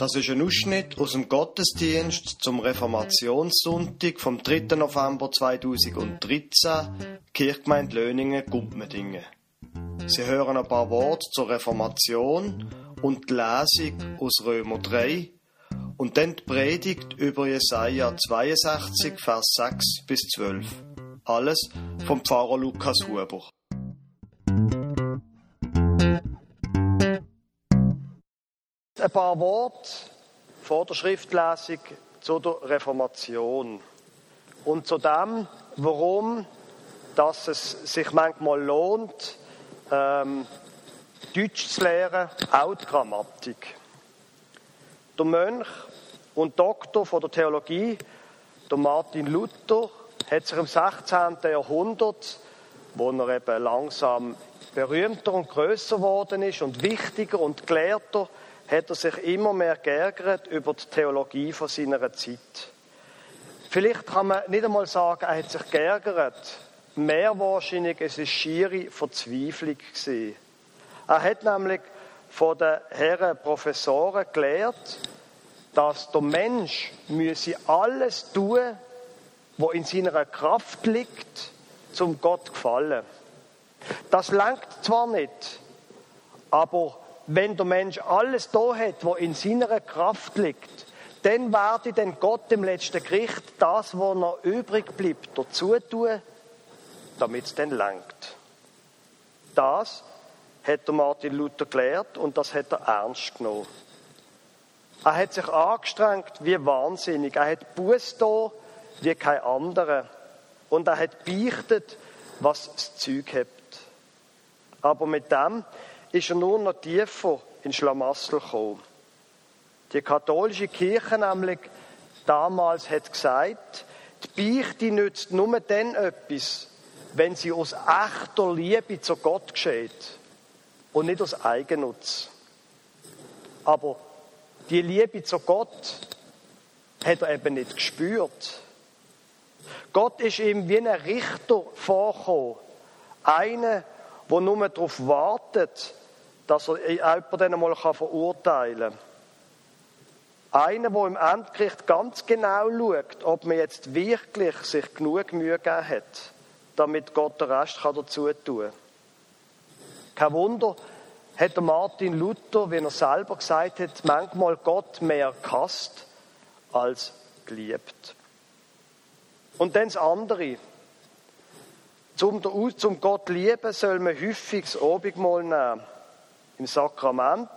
Das ist ein Ausschnitt aus dem Gottesdienst zum Reformationssonntag vom 3. November 2013, Kirchgemeinde Löningen, Gumpmedingen. Sie hören ein paar Worte zur Reformation und die Lesung aus Römer 3 und dann die Predigt über Jesaja 62, Vers 6 bis 12. Alles vom Pfarrer Lukas Huber. Ein paar Worte vor der Schriftlesung zur Reformation und zu dem, warum dass es sich manchmal lohnt, ähm, Deutsch zu lernen, auch die Grammatik. Der Mönch und Doktor von der Theologie, der Martin Luther, hat sich im 16. Jahrhundert, wo er eben langsam berühmter und größer geworden ist und wichtiger und gelehrter, hat er sich immer mehr geärgert über die Theologie von seiner Zeit. Vielleicht kann man nicht einmal sagen, er hat sich geärgert. Mehr wahrscheinlich, es ist schiere Verzweiflung gewesen. Er hat nämlich von den Herren Professoren gelehrt, dass der Mensch müsse alles tun, was in seiner Kraft liegt, zum Gott gefallen. Das langt zwar nicht, aber wenn der Mensch alles da hat, was in seiner Kraft liegt, dann werde denn Gott im letzten Gericht das, was noch übrig bleibt, dazu tun, damit es dann langt. Das hat Martin Luther gelehrt und das hat er ernst genommen. Er hat sich angestrengt wie wahnsinnig. Er hat Buß wie kein anderer. Und er hat beichtet, was das Zeug hat. Aber mit dem ist er nur noch tiefer in Schlamassel gekommen. Die katholische Kirche nämlich damals hat gesagt, die Beichte nützt nur dann etwas, wenn sie aus echter Liebe zu Gott geschieht und nicht aus Eigennutz. Aber die Liebe zu Gott hat er eben nicht gespürt. Gott ist ihm wie ein Richter vorgekommen. Einer, der nur darauf wartet, dass er jemanden einmal verurteilen kann. Einer, der im Endgericht ganz genau schaut, ob man jetzt wirklich sich genug Mühe gegeben hat, damit Gott den Rest dazu tun kann. Kein Wunder, hat Martin Luther, wie er selber gesagt hat, manchmal Gott mehr gehasst als geliebt. Und dann das andere. Zum Gott lieben soll man häufig das Obigmal nehmen. Im Sakrament,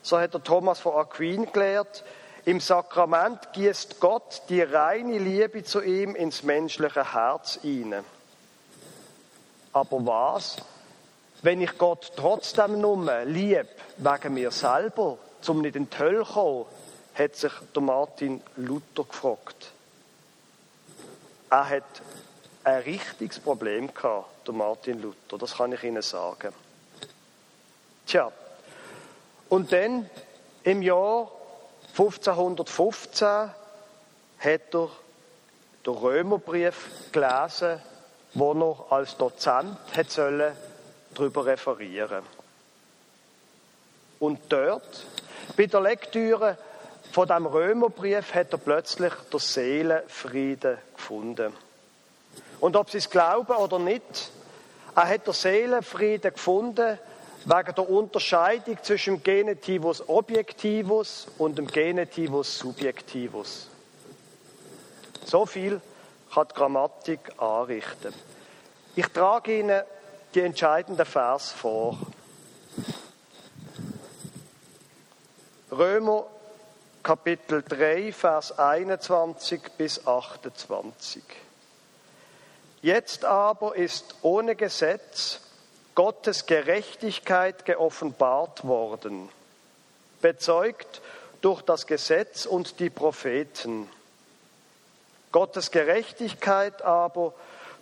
so hat der Thomas von Aquin gelehrt, im Sakrament gießt Gott die reine Liebe zu ihm ins menschliche Herz hinein. Aber was, wenn ich Gott trotzdem nur lieb, wegen mir selber, zum nicht in die Hölle kommen, hat sich der Martin Luther gefragt. Er hat ein richtiges Problem gehabt, der Martin Luther, das kann ich Ihnen sagen. Tja, und dann im Jahr 1515 hat er den Römerbrief gelesen, wo er als Dozent hat sollen darüber referieren. Und dort, bei der Lektüre von dem Römerbrief, hat er plötzlich der Seelenfrieden gefunden. Und ob Sie es glauben oder nicht, er hat der Seelenfrieden gefunden wegen der Unterscheidung zwischen dem Genitivus Objektivus und dem Genitivus Subjektivus. So viel kann die Grammatik anrichten. Ich trage Ihnen die entscheidende Vers vor. Römer Kapitel 3, Vers 21 bis 28. Jetzt aber ist ohne Gesetz Gottes Gerechtigkeit geoffenbart worden, bezeugt durch das Gesetz und die Propheten. Gottes Gerechtigkeit aber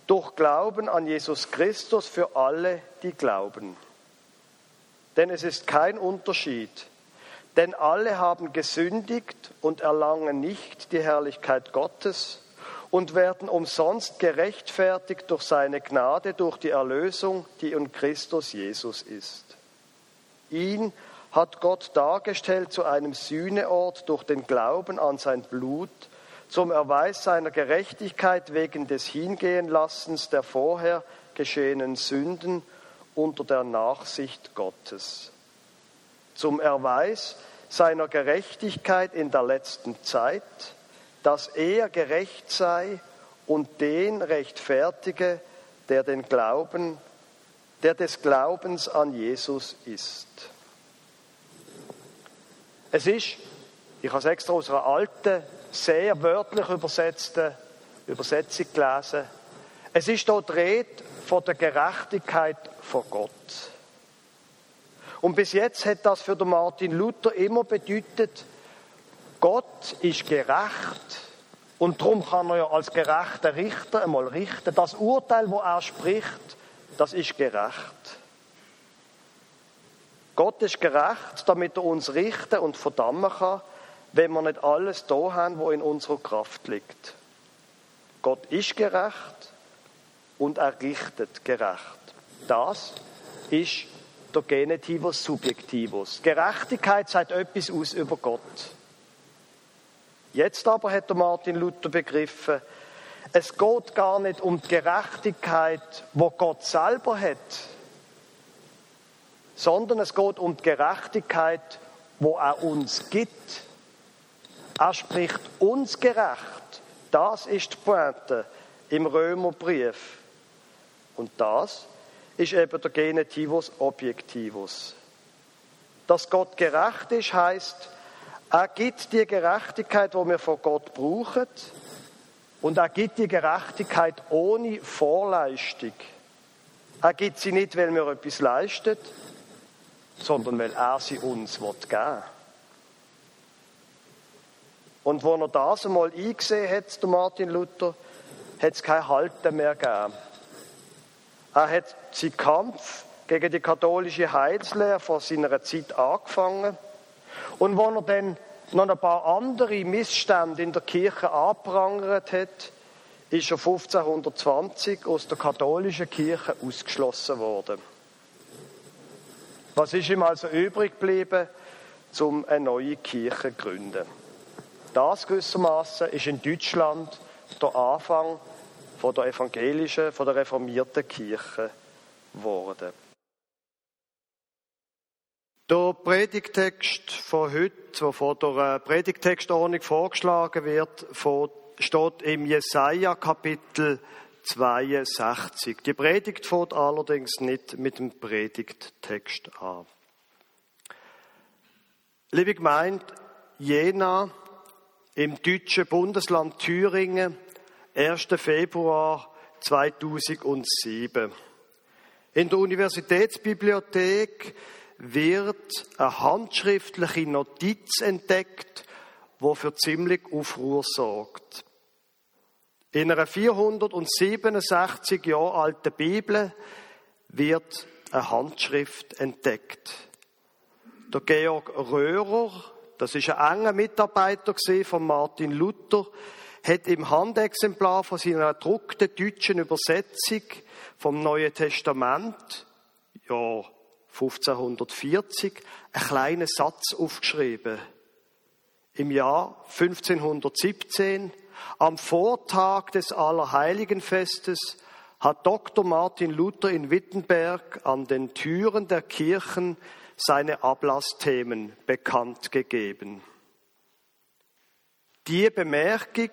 durch Glauben an Jesus Christus für alle, die glauben. Denn es ist kein Unterschied, denn alle haben gesündigt und erlangen nicht die Herrlichkeit Gottes und werden umsonst gerechtfertigt durch seine Gnade, durch die Erlösung, die in Christus Jesus ist. Ihn hat Gott dargestellt zu einem Sühneort durch den Glauben an sein Blut, zum Erweis seiner Gerechtigkeit wegen des Hingehenlassens der vorher geschehenen Sünden unter der Nachsicht Gottes. Zum Erweis seiner Gerechtigkeit in der letzten Zeit, dass er gerecht sei und den rechtfertige, der den Glauben, der des Glaubens an Jesus ist. Es ist, ich habe es extra aus einer alten, sehr wörtlich übersetzten Übersetzung gelesen, es ist dort Rede von der Gerechtigkeit von Gott. Und bis jetzt hat das für Martin Luther immer bedeutet, Gott ist gerecht und darum kann er ja als gerechter Richter einmal richten. Das Urteil, wo er spricht, das ist gerecht. Gott ist gerecht, damit er uns richten und verdammen kann, wenn wir nicht alles da haben, wo in unserer Kraft liegt. Gott ist gerecht und er richtet gerecht. Das ist der Genitivus Subjektivus. Gerechtigkeit sagt etwas aus über Gott. Jetzt aber hat Martin Luther begriffen, es geht gar nicht um die Gerechtigkeit, wo Gott selber hat, sondern es geht um die Gerechtigkeit, wo er uns gibt. Er spricht uns gerecht. Das ist die Pointe im Römerbrief. Und das ist eben der Genitivus Objektivus. Dass Gott gerecht ist, heißt, er gibt die Gerechtigkeit, die wir von Gott brauchen, und er gibt die Gerechtigkeit ohne Vorleistung. Er gibt sie nicht, weil wir etwas leisten, sondern weil er sie uns geben will. Und wo er das einmal eingesehen hat, der Martin Luther, hat es kein Halten mehr gegeben. Er hat seinen Kampf gegen die katholische Heilslehre vor seiner Zeit angefangen. Und wo er dann noch ein paar andere Missstände in der Kirche anprangert hat, ist er 1520 aus der katholischen Kirche ausgeschlossen worden. Was ist ihm also übrig geblieben, um eine neue Kirche zu gründen? Das gewissermaßen ist in Deutschland der Anfang von der evangelischen, von der reformierten Kirche geworden. Der Predigtext von heute, der von der Predigtextordnung vorgeschlagen wird, steht im Jesaja Kapitel 62. Die Predigt fängt allerdings nicht mit dem Predigttext an. Liebe Gemeinde, Jena im deutschen Bundesland Thüringen, 1. Februar 2007. In der Universitätsbibliothek wird eine handschriftliche Notiz entdeckt, wo für ziemlich Aufruhr sorgt. In einer 467 Jahre alten Bibel wird eine Handschrift entdeckt. Der Georg Röhrer, das ist ein enger Mitarbeiter von Martin Luther, hat im Handexemplar von seiner gedruckten deutschen Übersetzung vom Neuen Testament, ja 1540, einen kleinen Satz aufgeschrieben. Im Jahr 1517 am Vortag des Allerheiligenfestes hat Dr. Martin Luther in Wittenberg an den Türen der Kirchen seine Ablassthemen bekannt gegeben. Die Bemerkung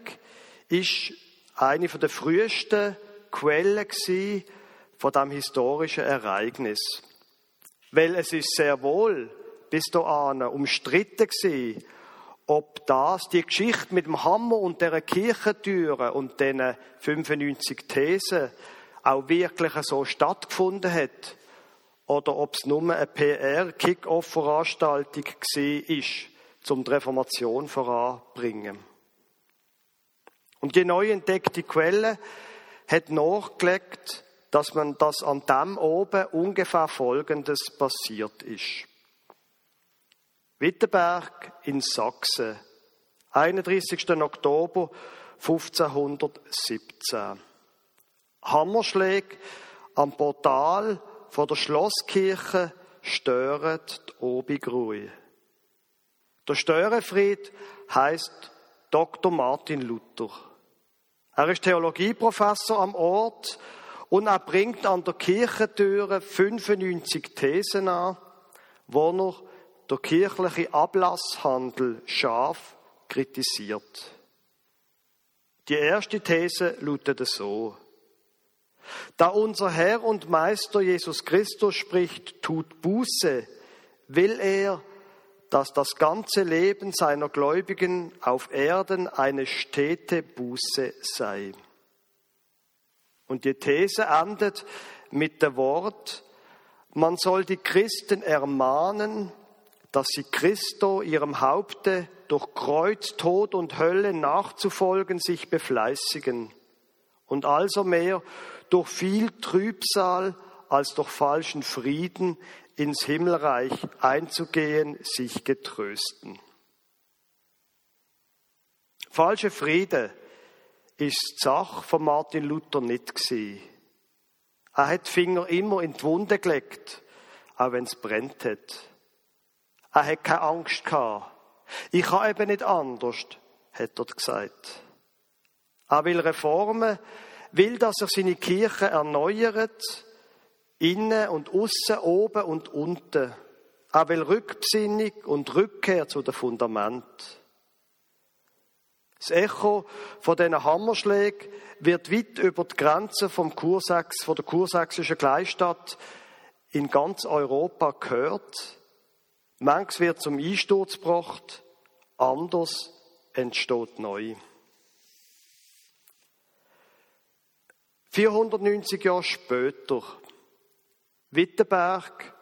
ist eine der frühesten Quellen von dem historischen Ereignis. Weil es ist sehr wohl bis dahin umstritten gewesen, ob das, die Geschichte mit dem Hammer und der Kirchentüre und den 95 Thesen auch wirklich so stattgefunden hat oder ob es nur eine PR-Kick-Off-Veranstaltung war, um die Reformation voranzubringen. Und die neu entdeckte Quelle hat nachgelegt, dass man das an dem oben ungefähr Folgendes passiert ist. Wittenberg in Sachsen, 31. Oktober 1517. Hammerschläge am Portal von der Schlosskirche störet die Obigruhe. Der Störenfried heißt Dr. Martin Luther. Er ist Theologieprofessor am Ort und er bringt an der Kirchentüre 95 Thesen an, wo er der kirchliche Ablasshandel scharf kritisiert. Die erste These lautet so. Da unser Herr und Meister Jesus Christus spricht, tut Buße, will er, dass das ganze Leben seiner Gläubigen auf Erden eine stete Buße sei. Und die These endet mit dem Wort, man soll die Christen ermahnen, dass sie Christo, ihrem Haupte, durch Kreuz, Tod und Hölle nachzufolgen sich befleißigen und also mehr durch viel Trübsal als durch falschen Frieden ins Himmelreich einzugehen, sich getrösten. Falsche Friede ist die Sache von Martin Luther nicht gewesen. Er hat die Finger immer in die Wunde gelegt, auch wenn es brennt hat. Er hat keine Angst gehabt. Ich kann eben nicht anders, hat er gesagt. Er will Reformen, will, dass er seine Kirche erneuert, innen und außen, oben und unten. Er will Rückbesinnung und Rückkehr zu den Fundament. Das Echo von diesen Hammerschlägen wird weit über die Grenzen vom Kursex, von der kursächsischen Kleinstadt in ganz Europa gehört. Manches wird zum Einsturz gebracht, anders entsteht neu. 490 Jahre später, Wittenberg,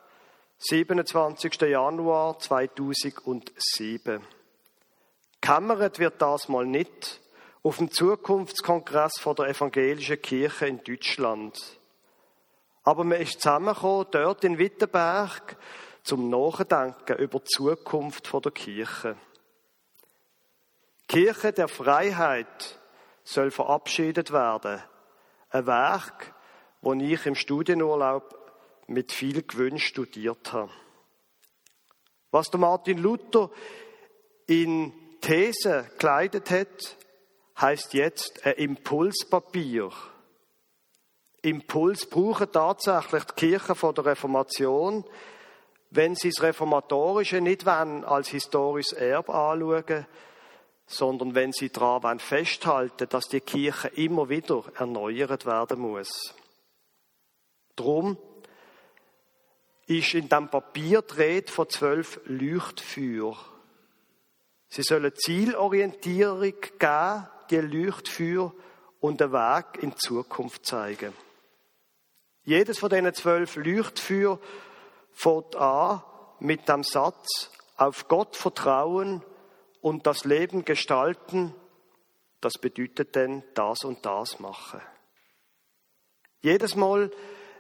27. Januar 2007. Kämmert wird das mal nicht auf dem Zukunftskongress von der Evangelischen Kirche in Deutschland. Aber man ist zusammengekommen, dort in Wittenberg, zum Nachdenken über die Zukunft der Kirche. Die Kirche der Freiheit soll verabschiedet werden. Ein Werk, das ich im Studienurlaub mit viel Gewinn studiert habe. Was der Martin Luther in These gekleidet hat, heißt jetzt ein Impulspapier. Impuls brauchen tatsächlich die Kirche von der Reformation, wenn sie das Reformatorische nicht als historisches Erbe anschauen, sondern wenn sie daran festhalten dass die Kirche immer wieder erneuert werden muss. Drum ist in dem Papier Rede von zwölf Leuchtfeuer. Sie sollen Zielorientierung geben, die Leuchtfeuer, und den Weg in die Zukunft zeigen. Jedes von diesen zwölf Leuchtfeuer fängt an mit dem Satz, auf Gott vertrauen und das Leben gestalten, das bedeutet denn das und das machen. Jedes Mal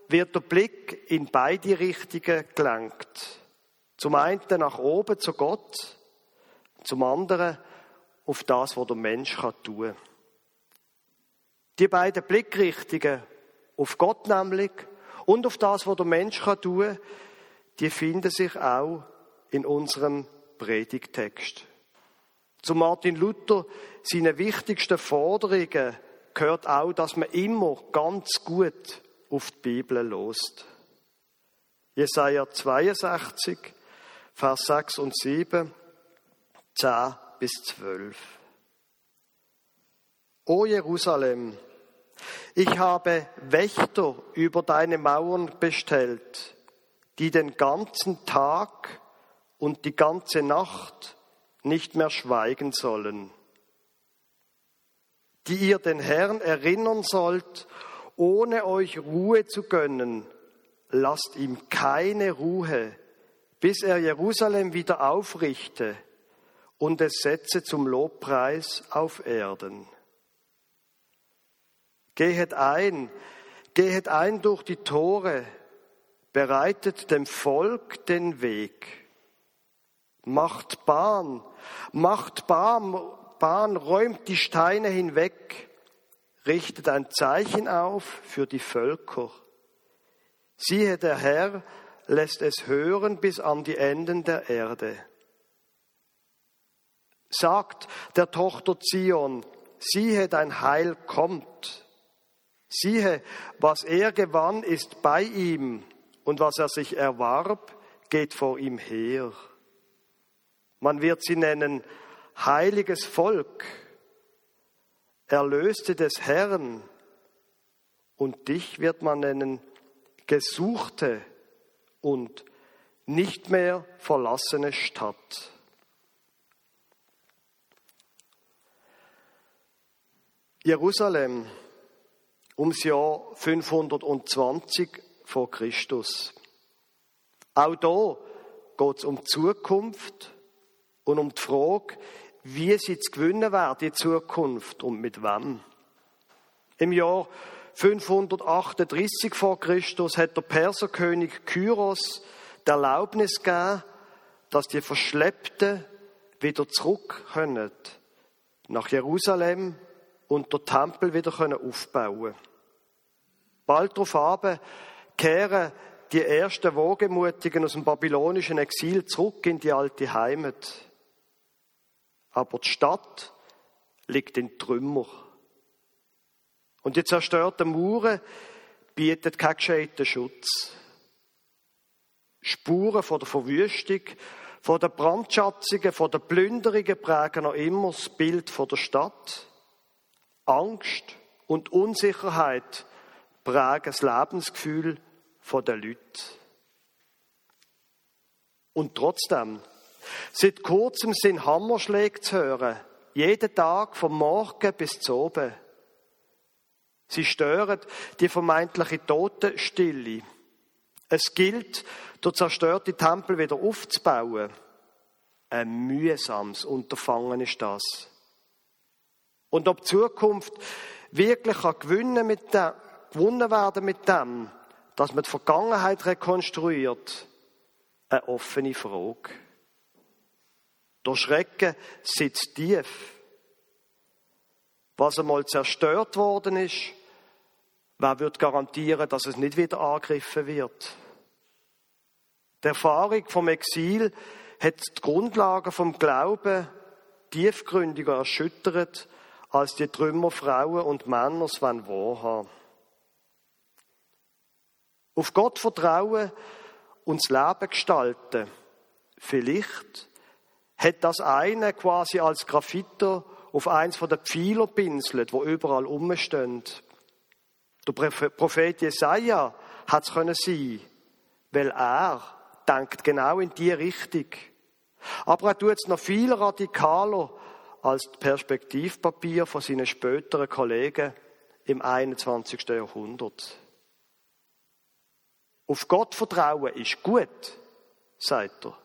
wird der Blick in beide Richtungen gelenkt. Zum einen nach oben zu Gott zum anderen auf das, was der Mensch tun kann. Die beiden Blickrichtungen, auf Gott nämlich und auf das, was der Mensch tun kann, die finden sich auch in unserem Predigtext. Zu Martin Luther, seine wichtigsten Forderungen gehört auch, dass man immer ganz gut auf die Bibel lost. Jesaja 62, Vers 6 und 7. 10 bis 12. O Jerusalem, ich habe Wächter über deine Mauern bestellt, die den ganzen Tag und die ganze Nacht nicht mehr schweigen sollen, die ihr den Herrn erinnern sollt, ohne euch Ruhe zu gönnen, lasst ihm keine Ruhe, bis er Jerusalem wieder aufrichte und es setze zum Lobpreis auf Erden. Gehet ein, gehet ein durch die Tore, bereitet dem Volk den Weg. Macht Bahn, macht Bahn, Bahn, räumt die Steine hinweg, richtet ein Zeichen auf für die Völker. Siehe, der Herr lässt es hören bis an die Enden der Erde. Sagt der Tochter Zion, siehe, dein Heil kommt. Siehe, was er gewann, ist bei ihm, und was er sich erwarb, geht vor ihm her. Man wird sie nennen heiliges Volk, Erlöste des Herrn, und dich wird man nennen gesuchte und nicht mehr verlassene Stadt. Jerusalem ums Jahr 520 vor Christus. Auch da geht es um die Zukunft und um die Frage, wie sie zu gewinnen wäre, die Zukunft und mit wem. Im Jahr 538 vor Christus hat der Perserkönig Kyros die Erlaubnis gegeben, dass die Verschleppten wieder zurück können nach Jerusalem und den Tempel wieder aufbauen können. Bald darauf kehren die ersten Wohlgemutigen aus dem babylonischen Exil zurück in die alte Heimat. Aber die Stadt liegt in Trümmer. Und die zerstörten Mauern bieten keinen gescheiten Schutz. Spuren von der Verwüstung, von der Brandschatzungen, von der Plünderungen prägen noch immer das Bild von der Stadt. Angst und Unsicherheit prägen das Lebensgefühl der Leute. Und trotzdem, seit kurzem sind Hammerschläge zu hören, jeden Tag vom Morgen bis zu oben. Sie stören die vermeintliche Totenstille. Es gilt, der zerstörte Tempel wieder aufzubauen. Ein mühsames Unterfangen ist das. Und ob die Zukunft wirklich gewinnen mit dem, gewonnen werden mit dem, dass man die Vergangenheit rekonstruiert, eine offene Frage. Der Schrecken sitzt tief. Was einmal zerstört worden ist, wer wird garantieren, dass es nicht wieder angegriffen wird? Die Erfahrung vom Exil hat die Grundlagen vom Glauben tiefgründiger erschüttert, als die Trümmer Frauen und Männer es wahrhaben Auf Gott vertrauen und das Leben gestalten. Vielleicht hat das eine quasi als Graffito auf eins von den Pfeiler pinselt, wo überall rumstehen. Der Prophet Jesaja hat es können sein, weil er denkt genau in die Richtung. Aber er tut es noch viel radikaler als Perspektivpapier von seinen späteren Kollegen im 21. Jahrhundert. Auf Gott vertrauen ist gut, sagt er,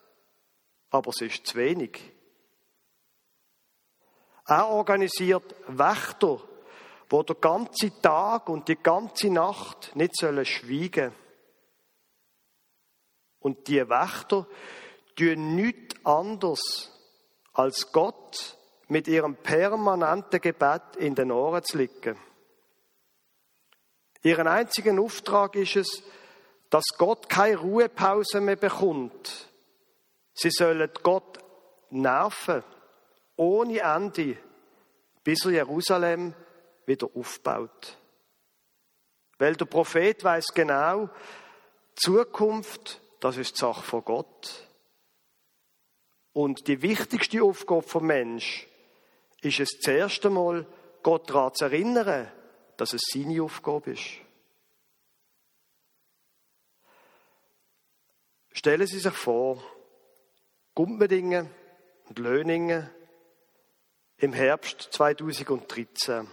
aber es ist zu wenig. Er organisiert Wächter, wo der ganze Tag und die ganze Nacht nicht sollen schweigen. Und die Wächter tun nichts anderes, als Gott mit ihrem permanenten Gebet in den Ohren zu liegen. Ihren einzigen Auftrag ist es, dass Gott keine Ruhepause mehr bekommt. Sie sollen Gott nerven, ohne Ende, bis er Jerusalem wieder aufbaut. Weil der Prophet weiß genau, Zukunft, das ist die Sache von Gott. Und die wichtigste Aufgabe vom Mensch ist es zuerst einmal, Gott daran zu erinnern, dass es seine Aufgabe ist. Stellen Sie sich vor, Gumpendingen und Löningen im Herbst 2013.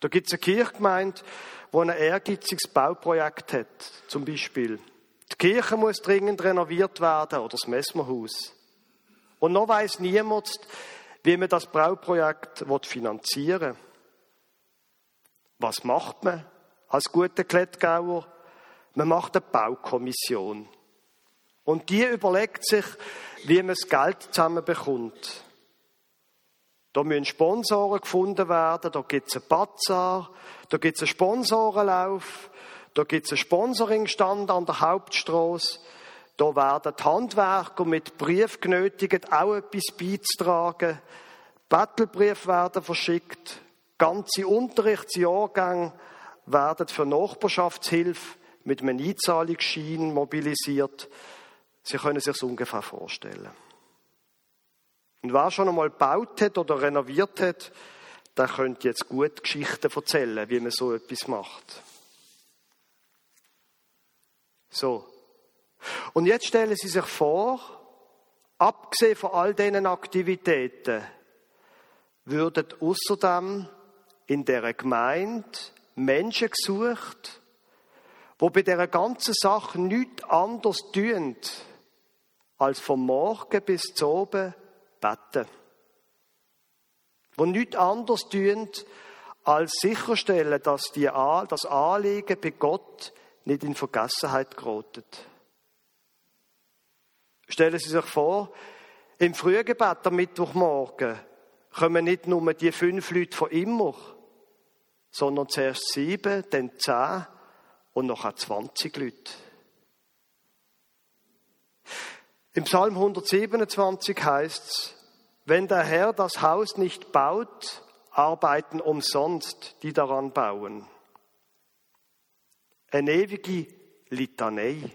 Da gibt es eine Kirchgemeinde, die ein ehrgeiziges Bauprojekt hat. Zum Beispiel, die Kirche muss dringend renoviert werden oder das Messmerhaus. Und noch weiß niemand, wie man das Bauprojekt finanzieren will. Was macht man als guter Klettgauer? Man macht eine Baukommission. Und die überlegt sich, wie man das Geld zusammenbekommt. Da müssen Sponsoren gefunden werden, da gibt es einen Bazar, da gibt es einen Sponsorenlauf, Da gibt es einen Sponsoringstand an der Hauptstraße. Da werden die Handwerker mit Brief genötigt, auch etwas beizutragen. Battlebriefe werden verschickt. Ganze Unterrichtsjahrgänge werden für Nachbarschaftshilfe mit einem Einzahlungsschein mobilisiert. Sie können sich ungefähr vorstellen. Und wer schon einmal gebaut hat oder renoviert hat, der könnte jetzt gut Geschichten erzählen, wie man so etwas macht. So. Und jetzt stellen Sie sich vor, abgesehen von all diesen Aktivitäten, würden außerdem in der Gemeinde Menschen gesucht, wo bei dieser ganzen Sache nichts anderes tun, als vom Morgen bis zu oben beten. Wo nichts anderes tun, als sicherstellen, dass die, das Anliegen bei Gott nicht in Vergessenheit gerät. Stellen Sie sich vor, im Frühgebet am Mittwochmorgen kommen nicht nur die fünf Leute von immer, sondern zuerst sieben, dann zehn und noch 20 Leute. Im Psalm 127 heißt es, wenn der Herr das Haus nicht baut, arbeiten umsonst die daran bauen. Eine ewige Litanei,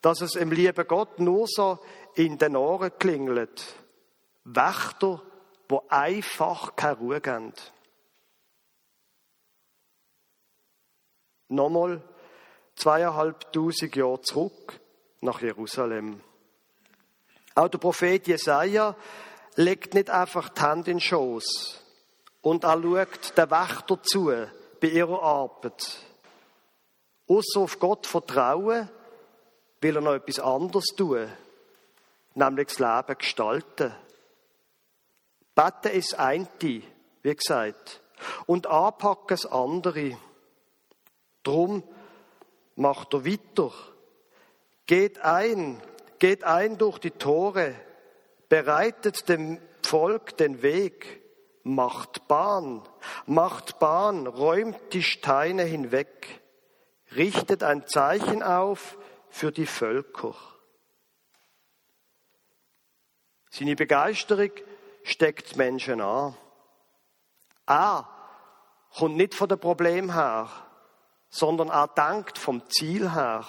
dass es im lieben Gott nur so in den Ohren klingelt. Wächter, wo einfach keine Ruhe geben. Nochmal zweieinhalbtausend Jahre zurück nach Jerusalem. Auch der Prophet Jesaja legt nicht einfach die Hand in den Schoß und er schaut den Wächter zu bei ihrer Arbeit. Außer auf Gott vertrauen, will er noch etwas anderes tun, nämlich das Leben gestalten. Beten ist eine, wie gesagt, und anpacken das andere. Drum macht er weiter. Geht ein, geht ein durch die Tore, bereitet dem Volk den Weg, macht Bahn, macht Bahn, räumt die Steine hinweg, richtet ein Zeichen auf für die Völker. Seine Begeisterung steckt Menschen an. Er kommt nicht von dem Problem her, sondern er denkt vom Ziel her.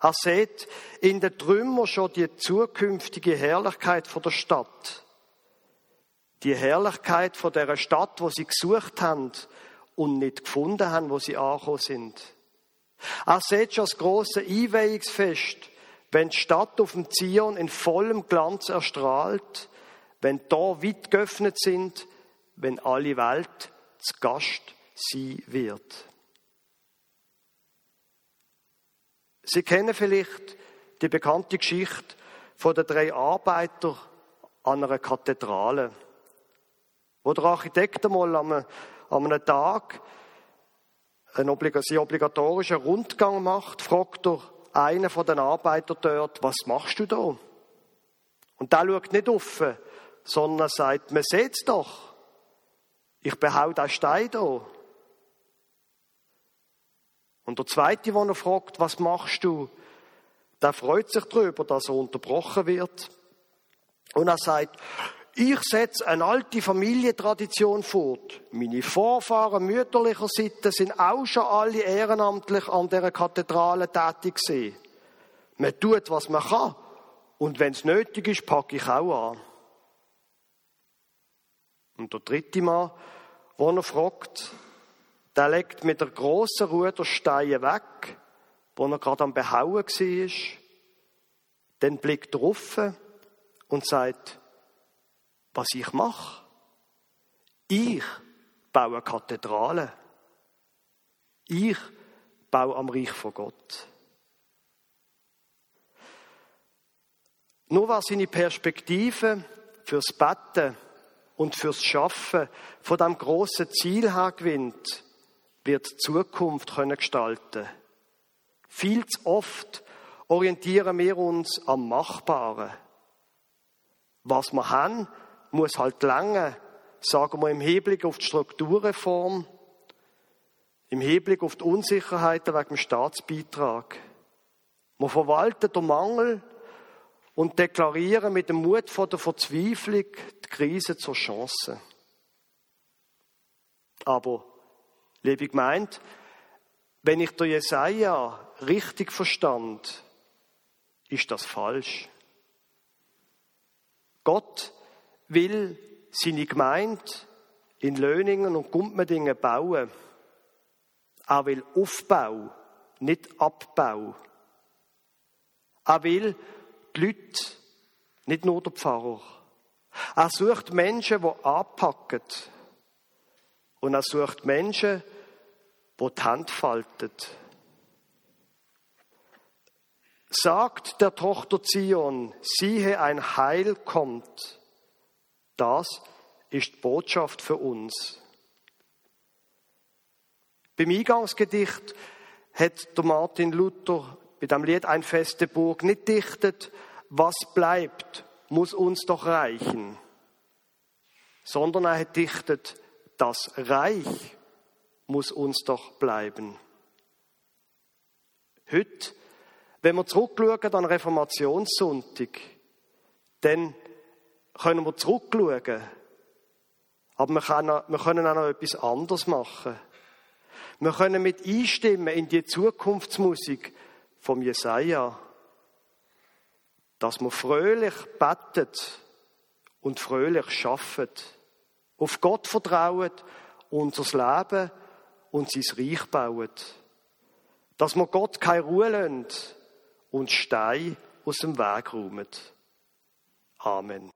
Er sieht in den Trümmern schon die zukünftige Herrlichkeit von der Stadt. Die Herrlichkeit von der Stadt, wo sie gesucht haben und nicht gefunden haben, wo sie angekommen sind. Er sieht schon das große Einweihungsfest, wenn die Stadt auf dem Zion in vollem Glanz erstrahlt, wenn da weit geöffnet sind, wenn alle Welt zu Gast sein wird. Sie kennen vielleicht die bekannte Geschichte von den drei Arbeitern an einer Kathedrale, wo der Architekt einmal an einem Tag einen obligatorischen Rundgang macht, fragt er einen von den Arbeitern dort, was machst du da? Und der schaut nicht offen, sondern sagt, man sieht's doch. Ich behau den Stein da. Und der zweite, der er fragt, was machst du? Der freut sich darüber, dass er unterbrochen wird. Und er sagt, ich setze eine alte Familientradition fort. Meine Vorfahren mütterlicher Seite sind auch schon alle ehrenamtlich an der Kathedrale tätig gewesen. Man tut, was man kann. Und wenn es nötig ist, packe ich auch an. Und der dritte Mann, wo er fragt, der legt mit der grossen Ruhe Steine weg, wo er gerade am Behauen war. Dann blickt er und sagt, was ich mache. Ich baue Kathedralen. Ich baue am Reich von Gott. Nur wer seine Perspektive fürs Betten und fürs Schaffen von dem großen Ziel her gewinnt, wird die Zukunft können gestalten. Viel zu oft orientieren wir uns am Machbaren. Was wir haben, muss halt lange, sagen wir im Hinblick auf die Strukturreform. Im Hinblick auf die Unsicherheiten wegen dem Staatsbeitrag. Wir verwalten den Mangel und deklarieren mit dem Mut vor der Verzweiflung die Krise zur Chance. Aber, liebe gemeint, wenn ich der Jesaja richtig verstand, ist das falsch. Gott will seine Gemeinde in Löningen und Gumpmedingen bauen. Er will Aufbau, nicht Abbau. Er will die Leute, nicht nur der Pfarrer. Er sucht Menschen, die anpacken. Und er sucht Menschen, die die Hand falten. Sagt der Tochter Zion, siehe, ein Heil kommt. Das ist die Botschaft für uns. Beim Eingangsgedicht hat der Martin Luther bei dem Lied Ein feste Burg nicht dichtet, was bleibt, muss uns doch reichen, sondern er hat dichtet, das Reich muss uns doch bleiben. Heute, wenn wir zurückschauen an Reformationssonntag, dann können wir zurückschauen, aber wir können, wir können auch noch etwas anderes machen. Wir können mit einstimmen in die Zukunftsmusik vom Jesaja, dass wir fröhlich bettet und fröhlich schaffet, auf Gott vertrauen, unser Leben und sein Reich bauen, dass wir Gott keine Ruhe lassen und Stein aus dem Weg räumen. Amen.